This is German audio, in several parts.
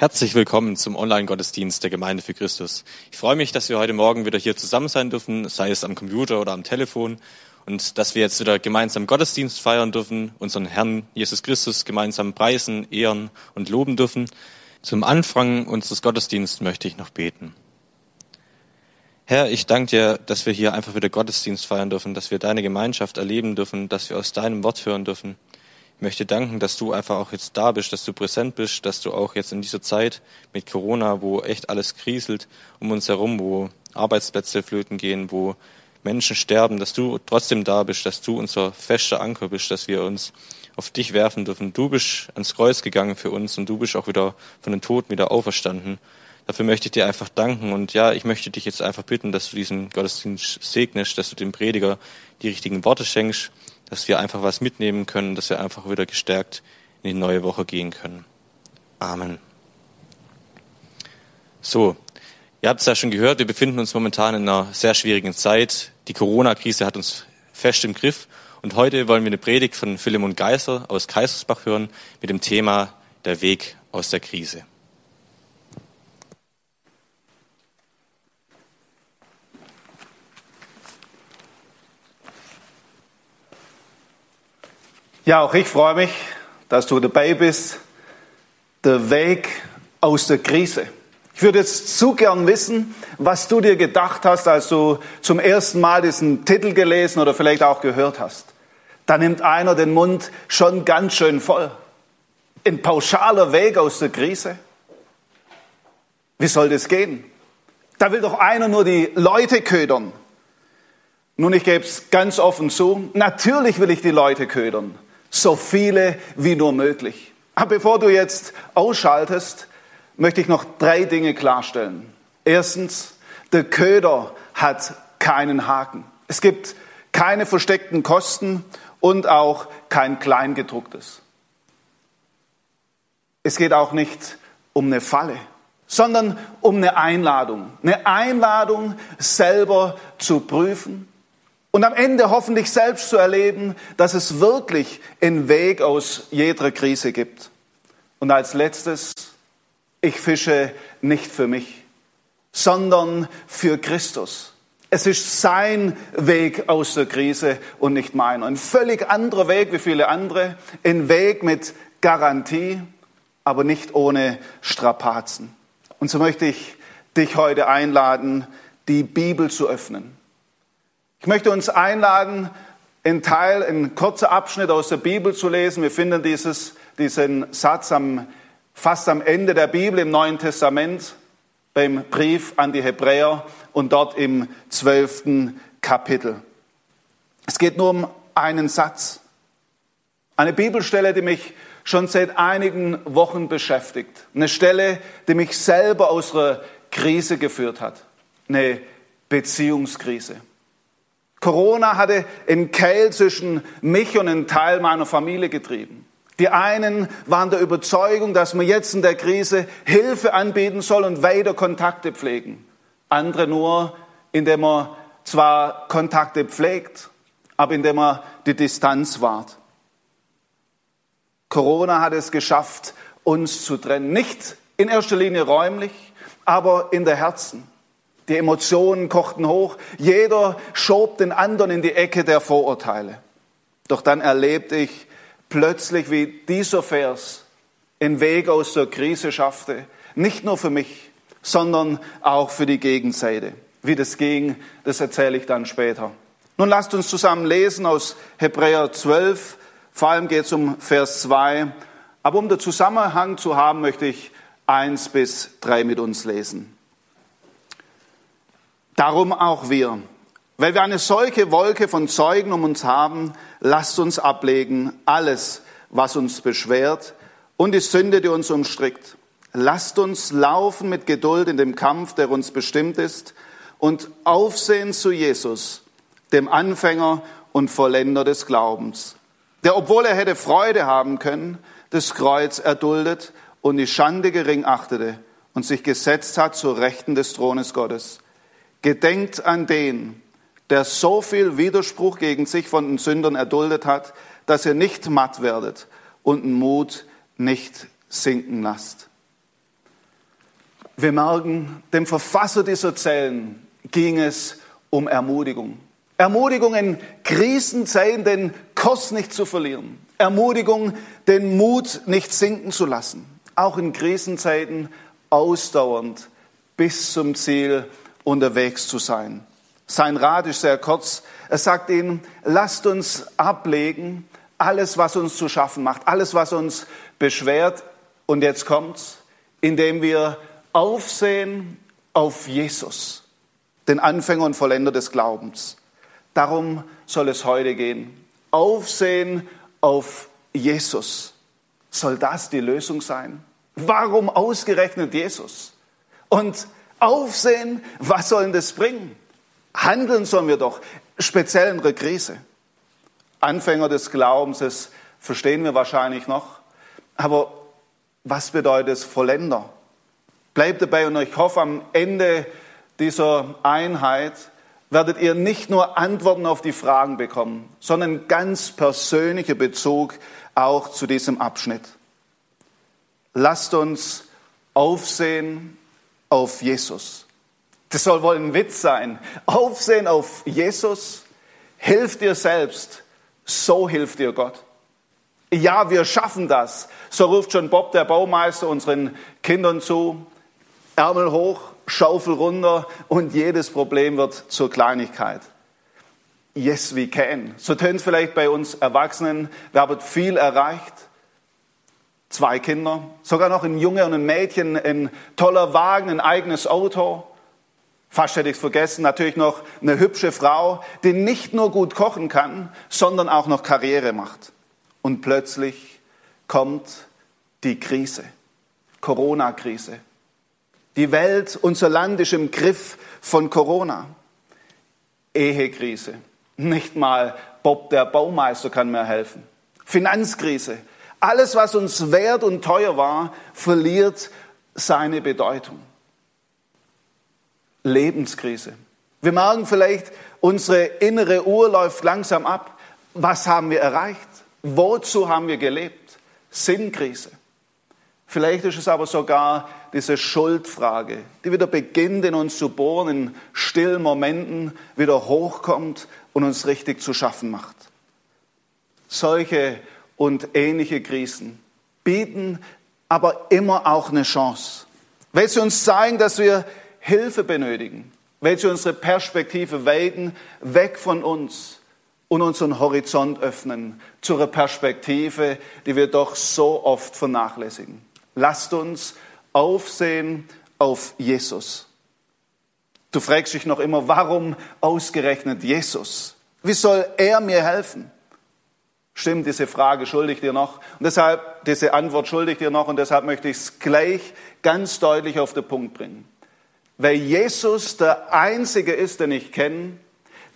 Herzlich willkommen zum Online-Gottesdienst der Gemeinde für Christus. Ich freue mich, dass wir heute Morgen wieder hier zusammen sein dürfen, sei es am Computer oder am Telefon, und dass wir jetzt wieder gemeinsam Gottesdienst feiern dürfen, unseren Herrn Jesus Christus gemeinsam preisen, ehren und loben dürfen. Zum Anfang unseres Gottesdienstes möchte ich noch beten. Herr, ich danke dir, dass wir hier einfach wieder Gottesdienst feiern dürfen, dass wir deine Gemeinschaft erleben dürfen, dass wir aus deinem Wort hören dürfen. Möchte danken, dass du einfach auch jetzt da bist, dass du präsent bist, dass du auch jetzt in dieser Zeit mit Corona, wo echt alles kriselt um uns herum, wo Arbeitsplätze flöten gehen, wo Menschen sterben, dass du trotzdem da bist, dass du unser fester Anker bist, dass wir uns auf dich werfen dürfen. Du bist ans Kreuz gegangen für uns und du bist auch wieder von den Toten wieder auferstanden. Dafür möchte ich dir einfach danken und ja, ich möchte dich jetzt einfach bitten, dass du diesen Gottesdienst segnest, dass du dem Prediger die richtigen Worte schenkst, dass wir einfach was mitnehmen können, dass wir einfach wieder gestärkt in die neue Woche gehen können. Amen. So, ihr habt es ja schon gehört, wir befinden uns momentan in einer sehr schwierigen Zeit. Die Corona-Krise hat uns fest im Griff und heute wollen wir eine Predigt von Philemon Geiser aus Kaisersbach hören mit dem Thema Der Weg aus der Krise. Ja, auch ich freue mich, dass du dabei bist. Der Weg aus der Krise. Ich würde jetzt zu gern wissen, was du dir gedacht hast, als du zum ersten Mal diesen Titel gelesen oder vielleicht auch gehört hast. Da nimmt einer den Mund schon ganz schön voll. Ein pauschaler Weg aus der Krise. Wie soll das gehen? Da will doch einer nur die Leute ködern. Nun, ich gebe es ganz offen zu. Natürlich will ich die Leute ködern. So viele wie nur möglich. Aber bevor du jetzt ausschaltest, möchte ich noch drei Dinge klarstellen. Erstens, der Köder hat keinen Haken. Es gibt keine versteckten Kosten und auch kein Kleingedrucktes. Es geht auch nicht um eine Falle, sondern um eine Einladung. Eine Einladung, selber zu prüfen, und am Ende hoffentlich selbst zu erleben, dass es wirklich einen Weg aus jeder Krise gibt. Und als letztes, ich fische nicht für mich, sondern für Christus. Es ist sein Weg aus der Krise und nicht meiner. Ein völlig anderer Weg wie viele andere. Ein Weg mit Garantie, aber nicht ohne Strapazen. Und so möchte ich dich heute einladen, die Bibel zu öffnen. Ich möchte uns einladen, einen Teil, einen kurzen Abschnitt aus der Bibel zu lesen. Wir finden dieses, diesen Satz am, fast am Ende der Bibel im Neuen Testament, beim Brief an die Hebräer und dort im zwölften Kapitel. Es geht nur um einen Satz. Eine Bibelstelle, die mich schon seit einigen Wochen beschäftigt. Eine Stelle, die mich selber aus einer Krise geführt hat. Eine Beziehungskrise. Corona hatte einen Keil zwischen mich und einem Teil meiner Familie getrieben. Die einen waren der Überzeugung, dass man jetzt in der Krise Hilfe anbieten soll und weiter Kontakte pflegen. Andere nur, indem man zwar Kontakte pflegt, aber indem man die Distanz wahrt. Corona hat es geschafft, uns zu trennen. Nicht in erster Linie räumlich, aber in der Herzen. Die Emotionen kochten hoch. Jeder schob den anderen in die Ecke der Vorurteile. Doch dann erlebte ich plötzlich, wie dieser Vers den Weg aus der Krise schaffte. Nicht nur für mich, sondern auch für die Gegenseite. Wie das ging, das erzähle ich dann später. Nun lasst uns zusammen lesen aus Hebräer 12. Vor allem geht es um Vers 2. Aber um den Zusammenhang zu haben, möchte ich eins bis drei mit uns lesen. Darum auch wir. Weil wir eine solche Wolke von Zeugen um uns haben, lasst uns ablegen alles, was uns beschwert und die Sünde, die uns umstrickt. Lasst uns laufen mit Geduld in dem Kampf, der uns bestimmt ist, und aufsehen zu Jesus, dem Anfänger und Vollender des Glaubens, der, obwohl er hätte Freude haben können, das Kreuz erduldet und die Schande gering achtete und sich gesetzt hat zur Rechten des Thrones Gottes Gedenkt an den, der so viel Widerspruch gegen sich von den Sündern erduldet hat, dass ihr nicht matt werdet und den Mut nicht sinken lasst. Wir merken, dem Verfasser dieser Zellen ging es um Ermutigung. Ermutigung in Krisenzeiten den Kurs nicht zu verlieren. Ermutigung, den Mut nicht sinken zu lassen. Auch in Krisenzeiten ausdauernd bis zum Ziel unterwegs zu sein. Sein Rat ist sehr kurz. Er sagt ihnen, lasst uns ablegen, alles, was uns zu schaffen macht, alles, was uns beschwert. Und jetzt kommt's, indem wir aufsehen auf Jesus, den Anfänger und Vollender des Glaubens. Darum soll es heute gehen. Aufsehen auf Jesus. Soll das die Lösung sein? Warum ausgerechnet Jesus? Und aufsehen, was soll denn das bringen? Handeln sollen wir doch, speziell in der Krise. Anfänger des Glaubens, das verstehen wir wahrscheinlich noch. Aber was bedeutet es Vollender? Bleibt dabei und ich hoffe, am Ende dieser Einheit werdet ihr nicht nur Antworten auf die Fragen bekommen, sondern ganz persönlicher Bezug auch zu diesem Abschnitt. Lasst uns aufsehen auf Jesus. Das soll wohl ein Witz sein. Aufsehen auf Jesus hilft dir selbst, so hilft dir Gott. Ja, wir schaffen das. So ruft schon Bob, der Baumeister, unseren Kindern zu. Ärmel hoch, Schaufel runter und jedes Problem wird zur Kleinigkeit. Yes, we can. So tönt vielleicht bei uns Erwachsenen. Wir haben viel erreicht. Zwei Kinder, sogar noch ein Junge und ein Mädchen, ein toller Wagen, ein eigenes Auto. Fast hätte ich es vergessen, natürlich noch eine hübsche Frau, die nicht nur gut kochen kann, sondern auch noch Karriere macht. Und plötzlich kommt die Krise, Corona-Krise. Die Welt, unser Land ist im Griff von Corona. Ehekrise. Nicht mal Bob der Baumeister kann mir helfen. Finanzkrise. Alles, was uns wert und teuer war, verliert seine Bedeutung. Lebenskrise. Wir merken vielleicht, unsere innere Uhr läuft langsam ab. Was haben wir erreicht? Wozu haben wir gelebt? Sinnkrise. Vielleicht ist es aber sogar diese Schuldfrage, die wieder beginnt in uns zu bohren, in stillen Momenten wieder hochkommt und uns richtig zu schaffen macht. Solche und ähnliche Krisen bieten aber immer auch eine Chance, weil sie uns zeigen, dass wir Hilfe benötigen, weil sie unsere Perspektive weiten, weg von uns und unseren Horizont öffnen zu einer Perspektive, die wir doch so oft vernachlässigen. Lasst uns aufsehen auf Jesus. Du fragst dich noch immer, warum ausgerechnet Jesus? Wie soll er mir helfen? Stimmt, diese Frage schuldig dir noch. Und deshalb, diese Antwort schuldig dir noch. Und deshalb möchte ich es gleich ganz deutlich auf den Punkt bringen. Weil Jesus der Einzige ist, den ich kenne,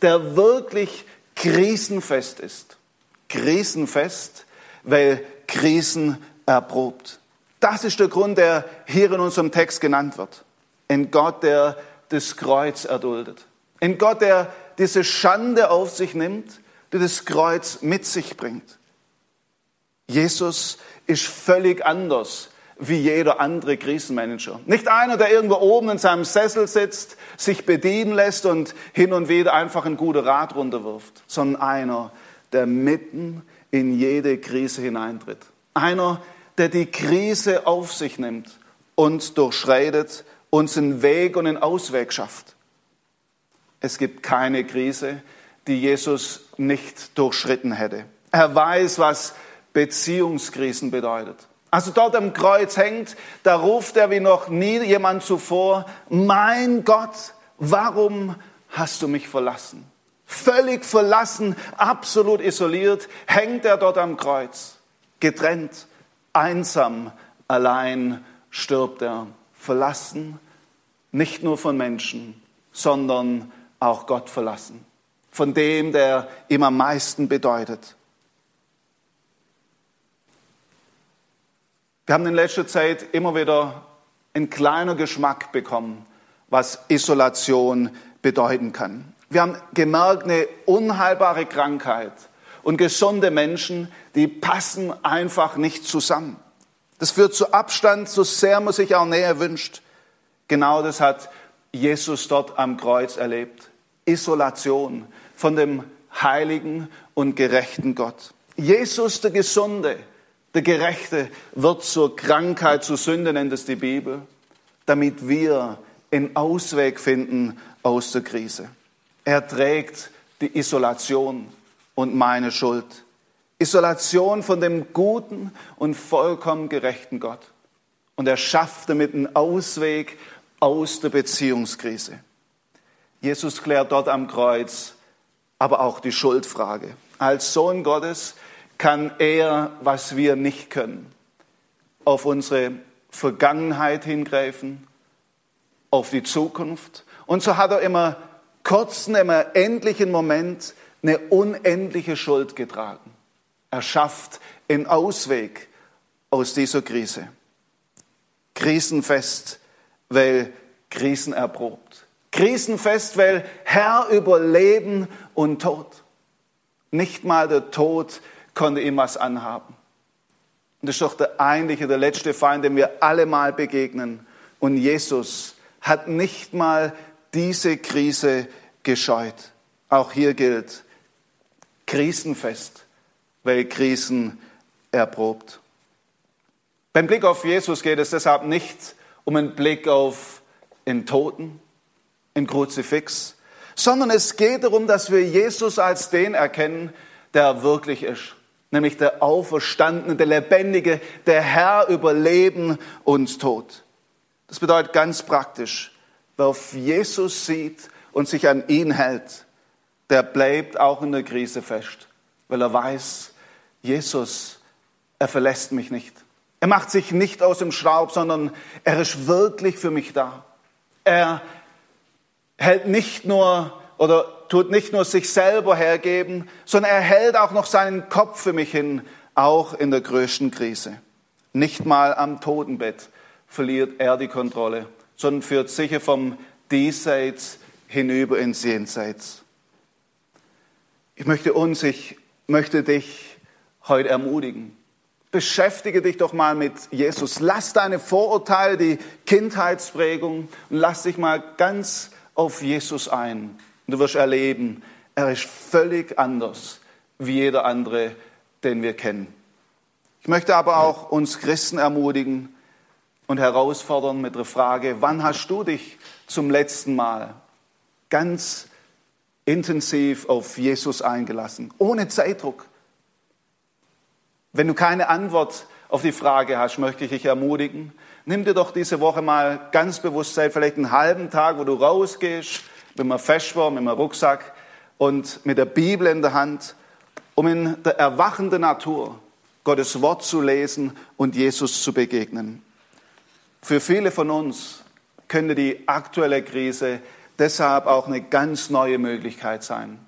der wirklich krisenfest ist. Krisenfest, weil Krisen erprobt. Das ist der Grund, der hier in unserem Text genannt wird. Ein Gott, der das Kreuz erduldet. Ein Gott, der diese Schande auf sich nimmt, die das Kreuz mit sich bringt. Jesus ist völlig anders wie jeder andere Krisenmanager. Nicht einer, der irgendwo oben in seinem Sessel sitzt, sich bedienen lässt und hin und wieder einfach einen guten Rat runterwirft, sondern einer, der mitten in jede Krise hineintritt. Einer, der die Krise auf sich nimmt und durchschreitet, uns einen Weg und einen Ausweg schafft. Es gibt keine Krise, die Jesus nicht durchschritten hätte. Er weiß, was Beziehungskrisen bedeutet. Also dort am Kreuz hängt, da ruft er wie noch nie jemand zuvor, mein Gott, warum hast du mich verlassen? Völlig verlassen, absolut isoliert, hängt er dort am Kreuz, getrennt Einsam, allein stirbt er, verlassen, nicht nur von Menschen, sondern auch Gott verlassen, von dem, der ihm am meisten bedeutet. Wir haben in letzter Zeit immer wieder einen kleinen Geschmack bekommen, was Isolation bedeuten kann. Wir haben gemerkt, eine unheilbare Krankheit und gesunde Menschen, die passen einfach nicht zusammen. Das führt zu Abstand, so sehr man sich auch Nähe wünscht. Genau das hat Jesus dort am Kreuz erlebt. Isolation von dem heiligen und gerechten Gott. Jesus, der Gesunde, der Gerechte, wird zur Krankheit, zur Sünde, nennt es die Bibel, damit wir einen Ausweg finden aus der Krise. Er trägt die Isolation und meine Schuld. Isolation von dem guten und vollkommen gerechten Gott. Und er schafft damit einen Ausweg aus der Beziehungskrise. Jesus klärt dort am Kreuz aber auch die Schuldfrage. Als Sohn Gottes kann er, was wir nicht können, auf unsere Vergangenheit hingreifen, auf die Zukunft. Und so hat er immer kurzen, immer endlichen Moment eine unendliche Schuld getragen. Er schafft einen Ausweg aus dieser Krise. Krisenfest, weil krisenerprobt. Krisenfest, weil Herr über Leben und Tod. Nicht mal der Tod konnte ihm was anhaben. Und das ist doch der eigentliche, der letzte Feind, dem wir alle mal begegnen. Und Jesus hat nicht mal diese Krise gescheut. Auch hier gilt krisenfest, weil Krisen erprobt. Beim Blick auf Jesus geht es deshalb nicht um einen Blick auf den Toten, in Kruzifix, sondern es geht darum, dass wir Jesus als den erkennen, der er wirklich ist, nämlich der Auferstandene, der Lebendige, der Herr über Leben und Tod. Das bedeutet ganz praktisch, wer auf Jesus sieht und sich an ihn hält, der bleibt auch in der Krise fest, weil er weiß, Jesus, er verlässt mich nicht. Er macht sich nicht aus dem Schraub, sondern er ist wirklich für mich da. Er hält nicht nur oder tut nicht nur sich selber hergeben, sondern er hält auch noch seinen Kopf für mich hin, auch in der größten Krise. Nicht mal am Totenbett verliert er die Kontrolle, sondern führt sicher vom Diesseits hinüber ins Jenseits. Ich möchte uns, ich möchte dich heute ermutigen. Beschäftige dich doch mal mit Jesus. Lass deine Vorurteile, die Kindheitsprägung und lass dich mal ganz auf Jesus ein. Du wirst erleben, er ist völlig anders wie jeder andere, den wir kennen. Ich möchte aber auch uns Christen ermutigen und herausfordern mit der Frage, wann hast du dich zum letzten Mal ganz intensiv auf Jesus eingelassen, ohne Zeitdruck? Wenn du keine Antwort auf die Frage hast, möchte ich dich ermutigen, nimm dir doch diese Woche mal ganz bewusst Zeit, vielleicht einen halben Tag, wo du rausgehst, mit einem Feschwar, mit einem Rucksack und mit der Bibel in der Hand, um in der erwachenden Natur Gottes Wort zu lesen und Jesus zu begegnen. Für viele von uns könnte die aktuelle Krise deshalb auch eine ganz neue Möglichkeit sein,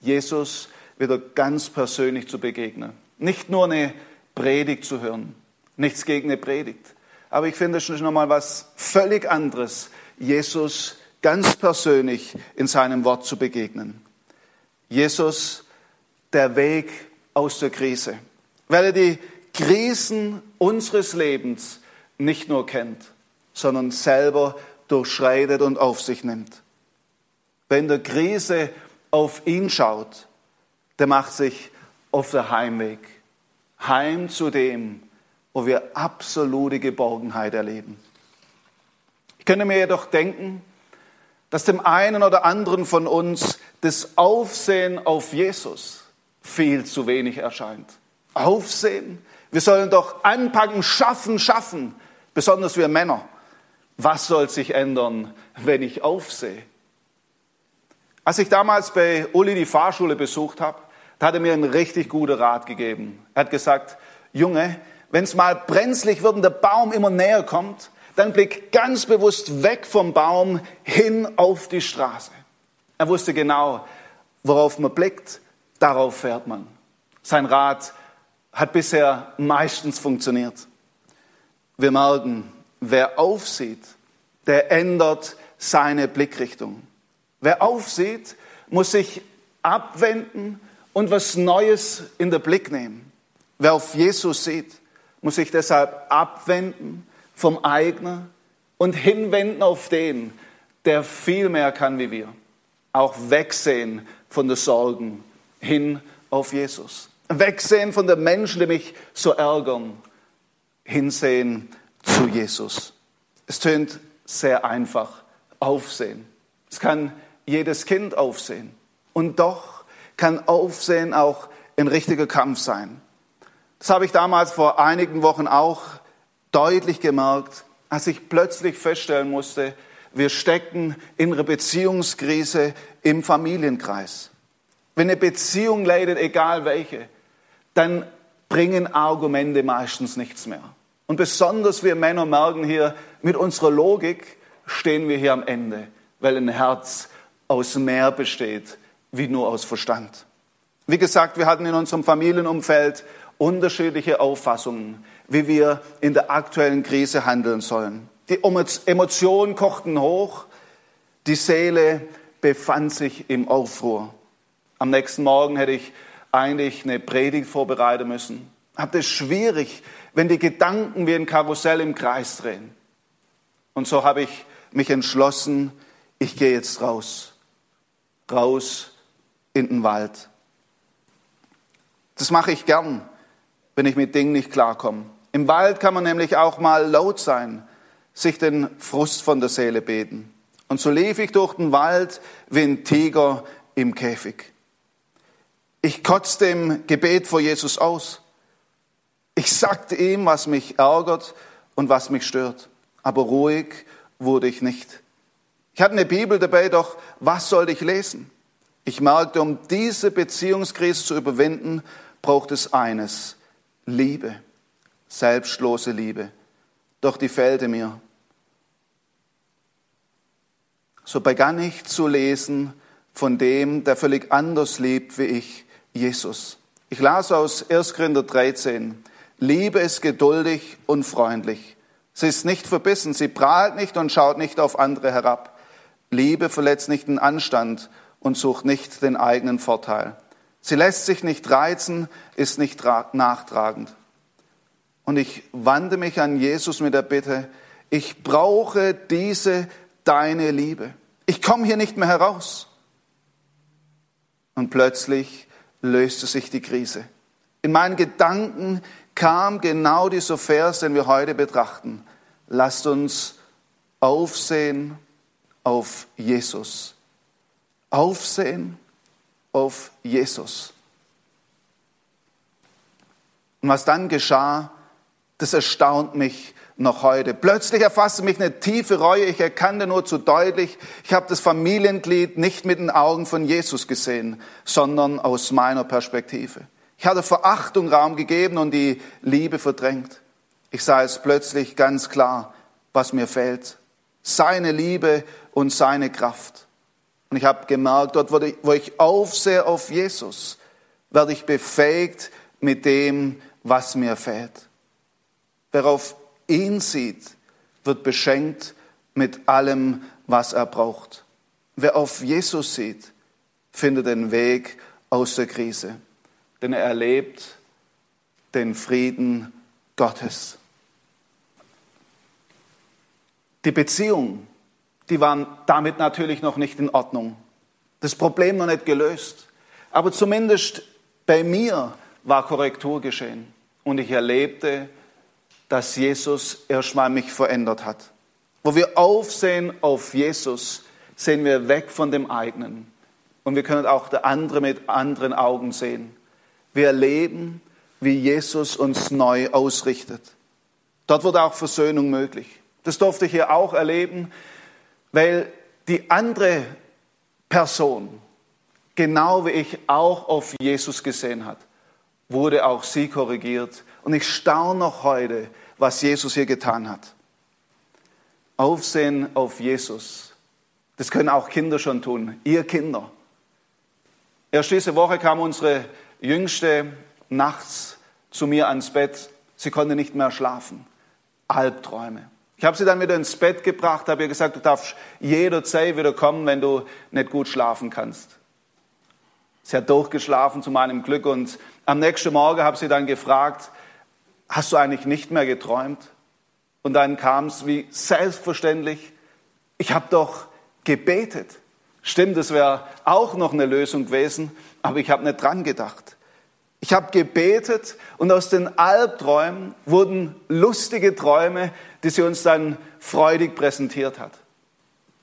Jesus wieder ganz persönlich zu begegnen. Nicht nur eine Predigt zu hören, nichts gegen eine Predigt, aber ich finde es schon nochmal was völlig anderes, Jesus ganz persönlich in seinem Wort zu begegnen. Jesus, der Weg aus der Krise, weil er die Krisen unseres Lebens nicht nur kennt, sondern selber durchschreitet und auf sich nimmt. Wenn der Krise auf ihn schaut, der macht sich auf der Heimweg, heim zu dem, wo wir absolute Geborgenheit erleben. Ich könnte mir jedoch denken, dass dem einen oder anderen von uns das Aufsehen auf Jesus viel zu wenig erscheint. Aufsehen? Wir sollen doch anpacken, schaffen, schaffen, besonders wir Männer. Was soll sich ändern, wenn ich aufsehe? Als ich damals bei Uli die Fahrschule besucht habe, da hat er mir einen richtig guten Rat gegeben. Er hat gesagt, Junge, wenn es mal brenzlig wird und der Baum immer näher kommt, dann blick ganz bewusst weg vom Baum hin auf die Straße. Er wusste genau, worauf man blickt, darauf fährt man. Sein Rat hat bisher meistens funktioniert. Wir merken, wer aufsieht, der ändert seine Blickrichtung. Wer aufsieht, muss sich abwenden und was Neues in den Blick nehmen. Wer auf Jesus sieht, muss sich deshalb abwenden vom eigenen und hinwenden auf den, der viel mehr kann wie wir. Auch wegsehen von den Sorgen hin auf Jesus. Wegsehen von den Menschen, die mich so ärgern. Hinsehen zu Jesus. Es tönt sehr einfach. Aufsehen. Es kann jedes Kind aufsehen. Und doch kann Aufsehen auch ein richtiger Kampf sein. Das habe ich damals vor einigen Wochen auch deutlich gemerkt, als ich plötzlich feststellen musste, wir stecken in einer Beziehungskrise im Familienkreis. Wenn eine Beziehung leidet, egal welche, dann bringen Argumente meistens nichts mehr. Und besonders wir Männer merken hier, mit unserer Logik stehen wir hier am Ende, weil ein Herz aus mehr besteht, wie nur aus Verstand. Wie gesagt, wir hatten in unserem Familienumfeld unterschiedliche Auffassungen, wie wir in der aktuellen Krise handeln sollen. Die Emotionen kochten hoch, die Seele befand sich im Aufruhr. Am nächsten Morgen hätte ich eigentlich eine Predigt vorbereiten müssen. Hatte es schwierig, wenn die Gedanken wie ein Karussell im Kreis drehen. Und so habe ich mich entschlossen, ich gehe jetzt raus. Raus in den Wald. Das mache ich gern, wenn ich mit Dingen nicht klarkomme. Im Wald kann man nämlich auch mal laut sein, sich den Frust von der Seele beten. Und so lief ich durch den Wald wie ein Tiger im Käfig. Ich kotzte im Gebet vor Jesus aus. Ich sagte ihm, was mich ärgert und was mich stört. Aber ruhig wurde ich nicht. Ich hatte eine Bibel dabei, doch was sollte ich lesen? Ich merkte, um diese Beziehungskrise zu überwinden, braucht es eines, Liebe, selbstlose Liebe. Doch die fehlte mir. So begann ich zu lesen von dem, der völlig anders lebt wie ich, Jesus. Ich las aus 1. Korinther 13. Liebe ist geduldig und freundlich. Sie ist nicht verbissen, sie prahlt nicht und schaut nicht auf andere herab. Liebe verletzt nicht den Anstand und sucht nicht den eigenen Vorteil. Sie lässt sich nicht reizen, ist nicht nachtragend. Und ich wandte mich an Jesus mit der Bitte, ich brauche diese deine Liebe. Ich komme hier nicht mehr heraus. Und plötzlich löste sich die Krise. In meinen Gedanken kam genau dieser Vers, den wir heute betrachten. Lasst uns aufsehen auf Jesus. Aufsehen auf Jesus. Und was dann geschah, das erstaunt mich noch heute. Plötzlich erfasste mich eine tiefe Reue. Ich erkannte nur zu deutlich, ich habe das Familienglied nicht mit den Augen von Jesus gesehen, sondern aus meiner Perspektive. Ich hatte Verachtung Raum gegeben und die Liebe verdrängt. Ich sah es plötzlich ganz klar, was mir fehlt. Seine Liebe und seine Kraft. Und ich habe gemerkt, dort, wo ich aufsehe auf Jesus, werde ich befähigt mit dem, was mir fehlt. Wer auf ihn sieht, wird beschenkt mit allem, was er braucht. Wer auf Jesus sieht, findet den Weg aus der Krise, denn er erlebt den Frieden Gottes. Die Beziehung, die waren damit natürlich noch nicht in Ordnung. Das Problem noch nicht gelöst. Aber zumindest bei mir war Korrektur geschehen. Und ich erlebte, dass Jesus erstmal mich verändert hat. Wo wir aufsehen auf Jesus, sehen wir weg von dem eigenen. Und wir können auch der andere mit anderen Augen sehen. Wir erleben, wie Jesus uns neu ausrichtet. Dort wird auch Versöhnung möglich. Das durfte ich hier auch erleben, weil die andere Person, genau wie ich, auch auf Jesus gesehen hat, wurde auch sie korrigiert. Und ich staune noch heute, was Jesus hier getan hat. Aufsehen auf Jesus. Das können auch Kinder schon tun. Ihr Kinder. Erst diese Woche kam unsere Jüngste nachts zu mir ans Bett. Sie konnte nicht mehr schlafen. Albträume. Ich habe sie dann wieder ins Bett gebracht, habe ihr gesagt, du darfst jederzeit wieder kommen, wenn du nicht gut schlafen kannst. Sie hat durchgeschlafen zu meinem Glück und am nächsten Morgen habe sie dann gefragt, hast du eigentlich nicht mehr geträumt? Und dann kam es wie selbstverständlich, ich habe doch gebetet. Stimmt, das wäre auch noch eine Lösung gewesen, aber ich habe nicht dran gedacht. Ich habe gebetet und aus den Albträumen wurden lustige Träume, die sie uns dann freudig präsentiert hat.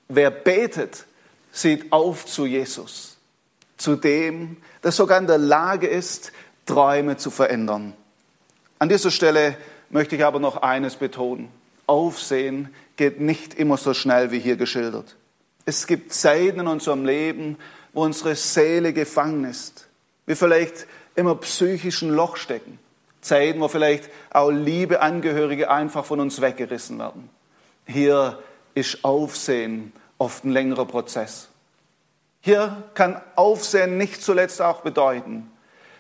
Wer betet, sieht auf zu Jesus, zu dem, der sogar in der Lage ist, Träume zu verändern. An dieser Stelle möchte ich aber noch eines betonen. Aufsehen geht nicht immer so schnell wie hier geschildert. Es gibt Zeiten in unserem Leben, wo unsere Seele gefangen ist. Wir vielleicht immer psychischen Loch stecken. Zeiten, wo vielleicht auch liebe Angehörige einfach von uns weggerissen werden. Hier ist Aufsehen oft ein längerer Prozess. Hier kann Aufsehen nicht zuletzt auch bedeuten,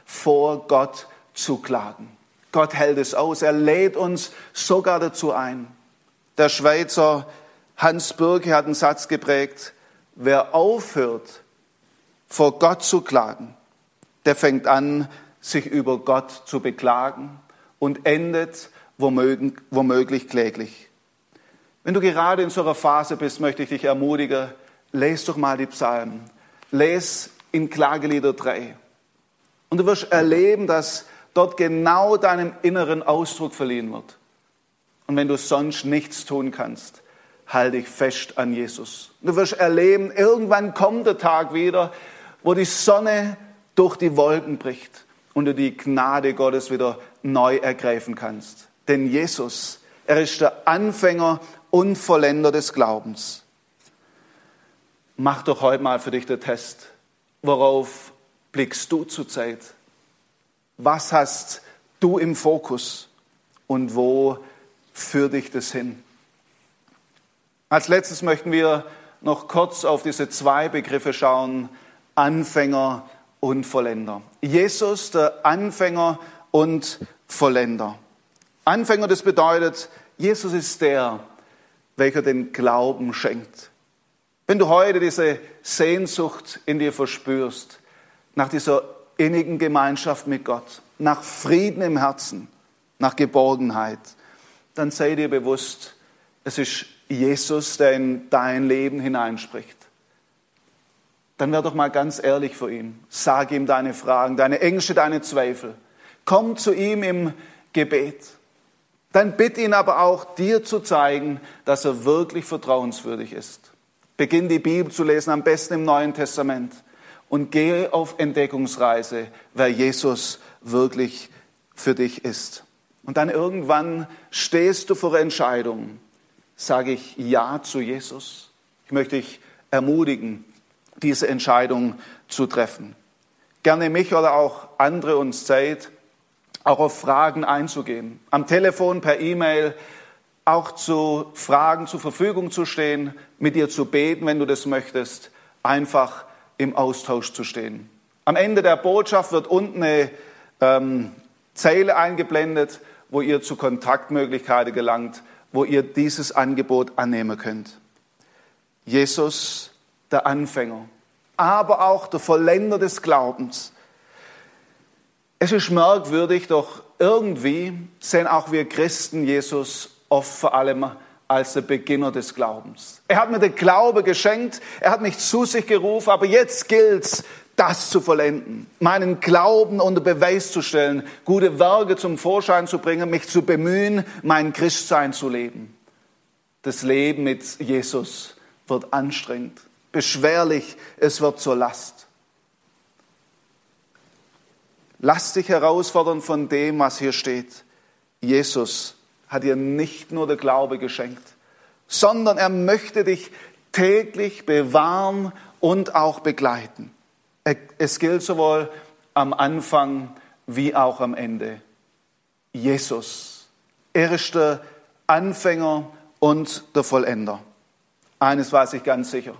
vor Gott zu klagen. Gott hält es aus. Er lädt uns sogar dazu ein. Der Schweizer Hans Birke hat einen Satz geprägt, wer aufhört, vor Gott zu klagen, der fängt an, sich über Gott zu beklagen und endet womöglich, kläglich. Wenn du gerade in so einer Phase bist, möchte ich dich ermutigen, lese doch mal die Psalmen. Lese in Klagelieder 3. Und du wirst erleben, dass dort genau deinem inneren Ausdruck verliehen wird. Und wenn du sonst nichts tun kannst, halte dich fest an Jesus. Du wirst erleben, irgendwann kommt der Tag wieder, wo die Sonne durch die Wolken bricht und du die Gnade Gottes wieder neu ergreifen kannst. Denn Jesus, er ist der Anfänger und Vollender des Glaubens. Mach doch heute mal für dich den Test. Worauf blickst du zurzeit? Was hast du im Fokus und wo führt dich das hin? Als letztes möchten wir noch kurz auf diese zwei Begriffe schauen, Anfänger und Vollender. Jesus, der Anfänger und Vollender. Anfänger, das bedeutet, Jesus ist der, welcher den Glauben schenkt. Wenn du heute diese Sehnsucht in dir verspürst, nach dieser innigen Gemeinschaft mit Gott, nach Frieden im Herzen, nach Geborgenheit, dann sei dir bewusst, es ist Jesus, der in dein Leben hineinspricht. Dann wär doch mal ganz ehrlich vor ihm. Sag ihm deine Fragen, deine Ängste, deine Zweifel. Komm zu ihm im Gebet. Dann bitte ihn aber auch, dir zu zeigen, dass er wirklich vertrauenswürdig ist. Beginn die Bibel zu lesen, am besten im Neuen Testament und gehe auf Entdeckungsreise, wer Jesus wirklich für dich ist. Und dann irgendwann stehst du vor Entscheidungen. Sage ich Ja zu Jesus? Ich möchte dich ermutigen, diese Entscheidung zu treffen. Gerne mich oder auch andere uns Zeit, auch auf Fragen einzugehen. Am Telefon, per E-Mail, auch zu Fragen zur Verfügung zu stehen, mit dir zu beten, wenn du das möchtest. Einfach im Austausch zu stehen. Am Ende der Botschaft wird unten eine ähm, Zeile eingeblendet, wo ihr zu Kontaktmöglichkeiten gelangt, wo ihr dieses Angebot annehmen könnt. Jesus, der Anfänger, aber auch der Vollender des Glaubens. Es ist merkwürdig, doch irgendwie sehen auch wir Christen Jesus oft vor allem als der Beginner des Glaubens. Er hat mir den Glaube geschenkt, er hat mich zu sich gerufen, aber jetzt gilt's, das zu vollenden, meinen Glauben unter Beweis zu stellen, gute Werke zum Vorschein zu bringen, mich zu bemühen, mein Christsein zu leben. Das Leben mit Jesus wird anstrengend, beschwerlich, es wird zur Last. Lass dich herausfordern von dem, was hier steht. Jesus hat dir nicht nur der Glaube geschenkt, sondern er möchte dich täglich bewahren und auch begleiten. Es gilt sowohl am Anfang wie auch am Ende. Jesus, er ist der Anfänger und der Vollender. Eines weiß ich ganz sicher.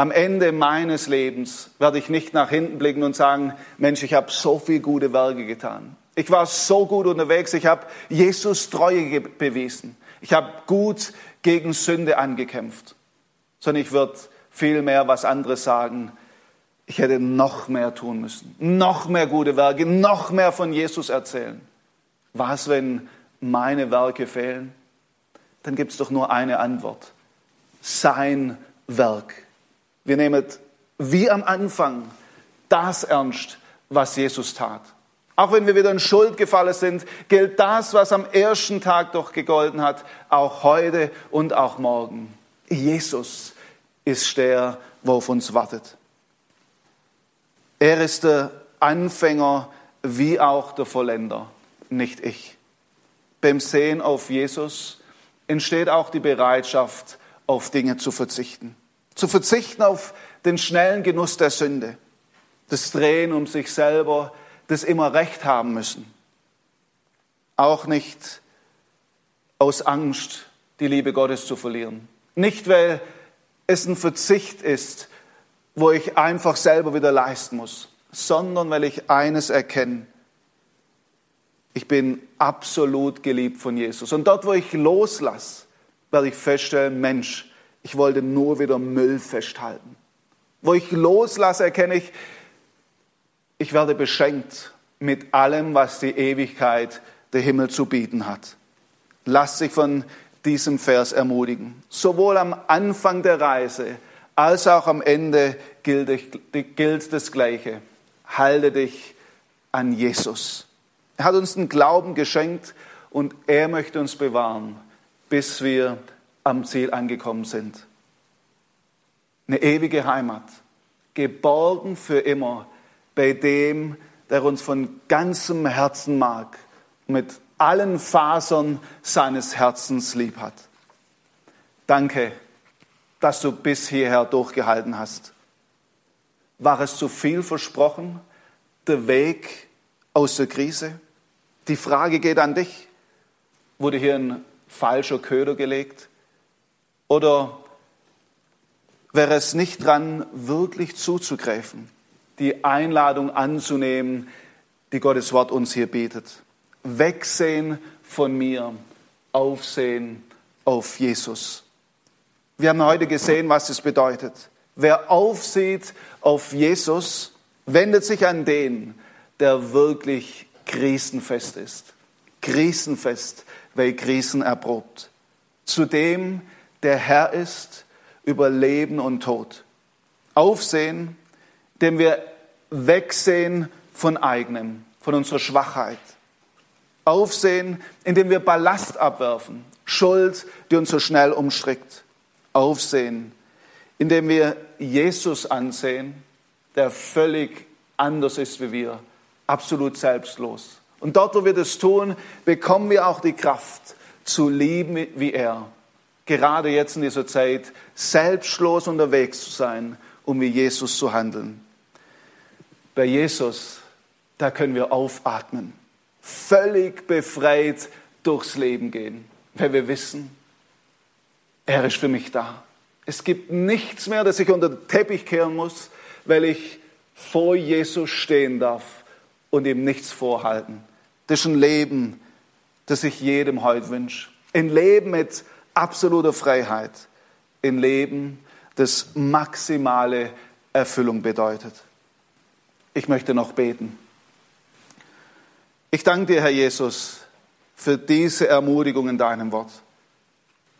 Am Ende meines Lebens werde ich nicht nach hinten blicken und sagen, Mensch, ich habe so viele gute Werke getan. Ich war so gut unterwegs, ich habe Jesus Treue bewiesen. Ich habe gut gegen Sünde angekämpft. Sondern ich würde viel mehr was anderes sagen. Ich hätte noch mehr tun müssen, noch mehr gute Werke, noch mehr von Jesus erzählen. Was, wenn meine Werke fehlen? dann gibt es doch nur eine Antwort. Sein Werk. Wir nehmen wie am Anfang das ernst, was Jesus tat. Auch wenn wir wieder in Schuld gefallen sind, gilt das, was am ersten Tag doch gegolten hat, auch heute und auch morgen. Jesus ist der, wo auf uns wartet. Er ist der Anfänger wie auch der Vollender, nicht ich. Beim Sehen auf Jesus entsteht auch die Bereitschaft, auf Dinge zu verzichten. Zu verzichten auf den schnellen Genuss der Sünde, das Drehen um sich selber, das immer Recht haben müssen. Auch nicht aus Angst, die Liebe Gottes zu verlieren. Nicht, weil es ein Verzicht ist, wo ich einfach selber wieder leisten muss, sondern weil ich eines erkenne. Ich bin absolut geliebt von Jesus. Und dort, wo ich loslasse, werde ich feststellen, Mensch, ich wollte nur wieder Müll festhalten. Wo ich loslasse, erkenne ich, ich werde beschenkt mit allem, was die Ewigkeit der Himmel zu bieten hat. Lass dich von diesem Vers ermutigen. Sowohl am Anfang der Reise als auch am Ende gilt, das Gleiche. Halte dich an Jesus. Er hat uns den Glauben geschenkt und er möchte uns bewahren, bis wir am Ziel angekommen sind. Eine ewige Heimat, geborgen für immer bei dem, der uns von ganzem Herzen mag, mit allen Fasern seines Herzens lieb hat. Danke, dass du bis hierher durchgehalten hast. War es zu viel versprochen, der Weg aus der Krise? Die Frage geht an dich. Wurde hier ein falscher Köder gelegt? Oder wäre es nicht dran, wirklich zuzugreifen, die Einladung anzunehmen, die Gottes Wort uns hier bietet? Wegsehen von mir, aufsehen auf Jesus. Wir haben heute gesehen, was es bedeutet. Wer aufsieht auf Jesus, wendet sich an den, der wirklich krisenfest ist. Krisenfest, weil Krisen erprobt. Zu dem, der Herr ist über Leben und Tod. Aufsehen, dem wir wegsehen von eigenem, von unserer Schwachheit. Aufsehen, indem wir Ballast abwerfen, Schuld, die uns so schnell umstrickt. Aufsehen, indem wir Jesus ansehen, der völlig anders ist wie wir, absolut selbstlos. Und dort, wo wir das tun, bekommen wir auch die Kraft zu lieben wie er. Gerade jetzt in dieser Zeit selbstlos unterwegs zu sein, um wie Jesus zu handeln. Bei Jesus, da können wir aufatmen, völlig befreit durchs Leben gehen, weil wir wissen, er ist für mich da. Es gibt nichts mehr, das ich unter den Teppich kehren muss, weil ich vor Jesus stehen darf und ihm nichts vorhalten. Das ist ein Leben, das ich jedem heute wünsche. Ein Leben mit absoluter Freiheit. Ein Leben, das maximale Erfüllung bedeutet. Ich möchte noch beten. Ich danke dir, Herr Jesus, für diese Ermutigung in deinem Wort.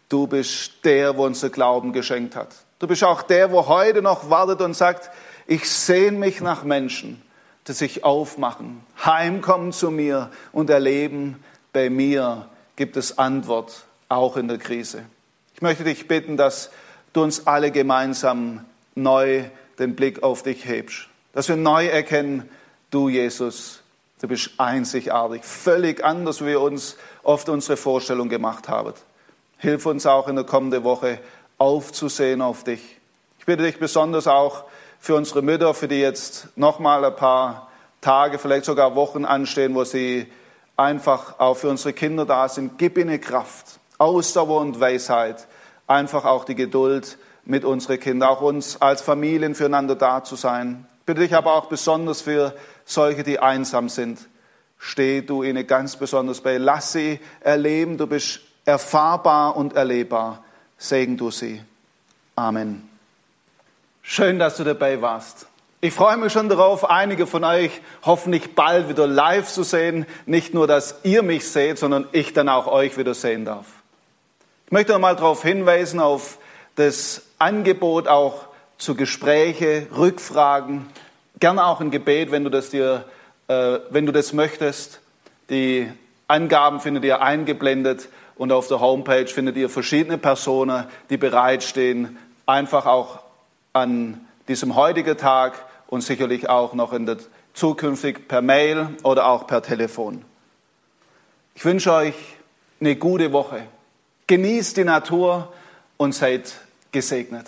Du bist der, wo unser Glauben geschenkt hat. Du bist auch der, wo heute noch wartet und sagt, ich sehne mich nach Menschen, die sich aufmachen, heimkommen zu mir und erleben, bei mir gibt es Antwort, auch in der Krise. Ich möchte dich bitten, dass du uns alle gemeinsam neu den Blick auf dich hebst. Dass wir neu erkennen, du Jesus, du bist einzigartig, völlig anders, wie wir uns oft unsere Vorstellung gemacht haben. Hilf uns auch in der kommenden Woche aufzusehen auf dich. Ich bitte dich besonders auch für unsere Mütter, für die jetzt nochmal ein paar Tage, vielleicht sogar Wochen anstehen, wo sie einfach auch für unsere Kinder da sind. Gib ihnen Kraft, Ausdauer und Weisheit, einfach auch die Geduld mit unseren Kindern, auch uns als Familien füreinander da zu sein. Bitte dich aber auch besonders für solche, die einsam sind. Steh du ihnen ganz besonders bei. Lass sie erleben, du bist erfahrbar und erlebbar. Segen du sie. Amen. Schön, dass du dabei warst. Ich freue mich schon darauf, einige von euch hoffentlich bald wieder live zu sehen. Nicht nur, dass ihr mich seht, sondern ich dann auch euch wieder sehen darf. Ich möchte nochmal darauf hinweisen, auf das Angebot auch zu Gespräche, Rückfragen, gerne auch ein Gebet, wenn du das dir, äh, wenn du das möchtest. Die Angaben findet ihr eingeblendet und auf der Homepage findet ihr verschiedene Personen, die bereitstehen, einfach auch an diesem heutigen Tag und sicherlich auch noch in der zukünftig per Mail oder auch per Telefon. Ich wünsche euch eine gute Woche. Genießt die Natur und seid gesegnet.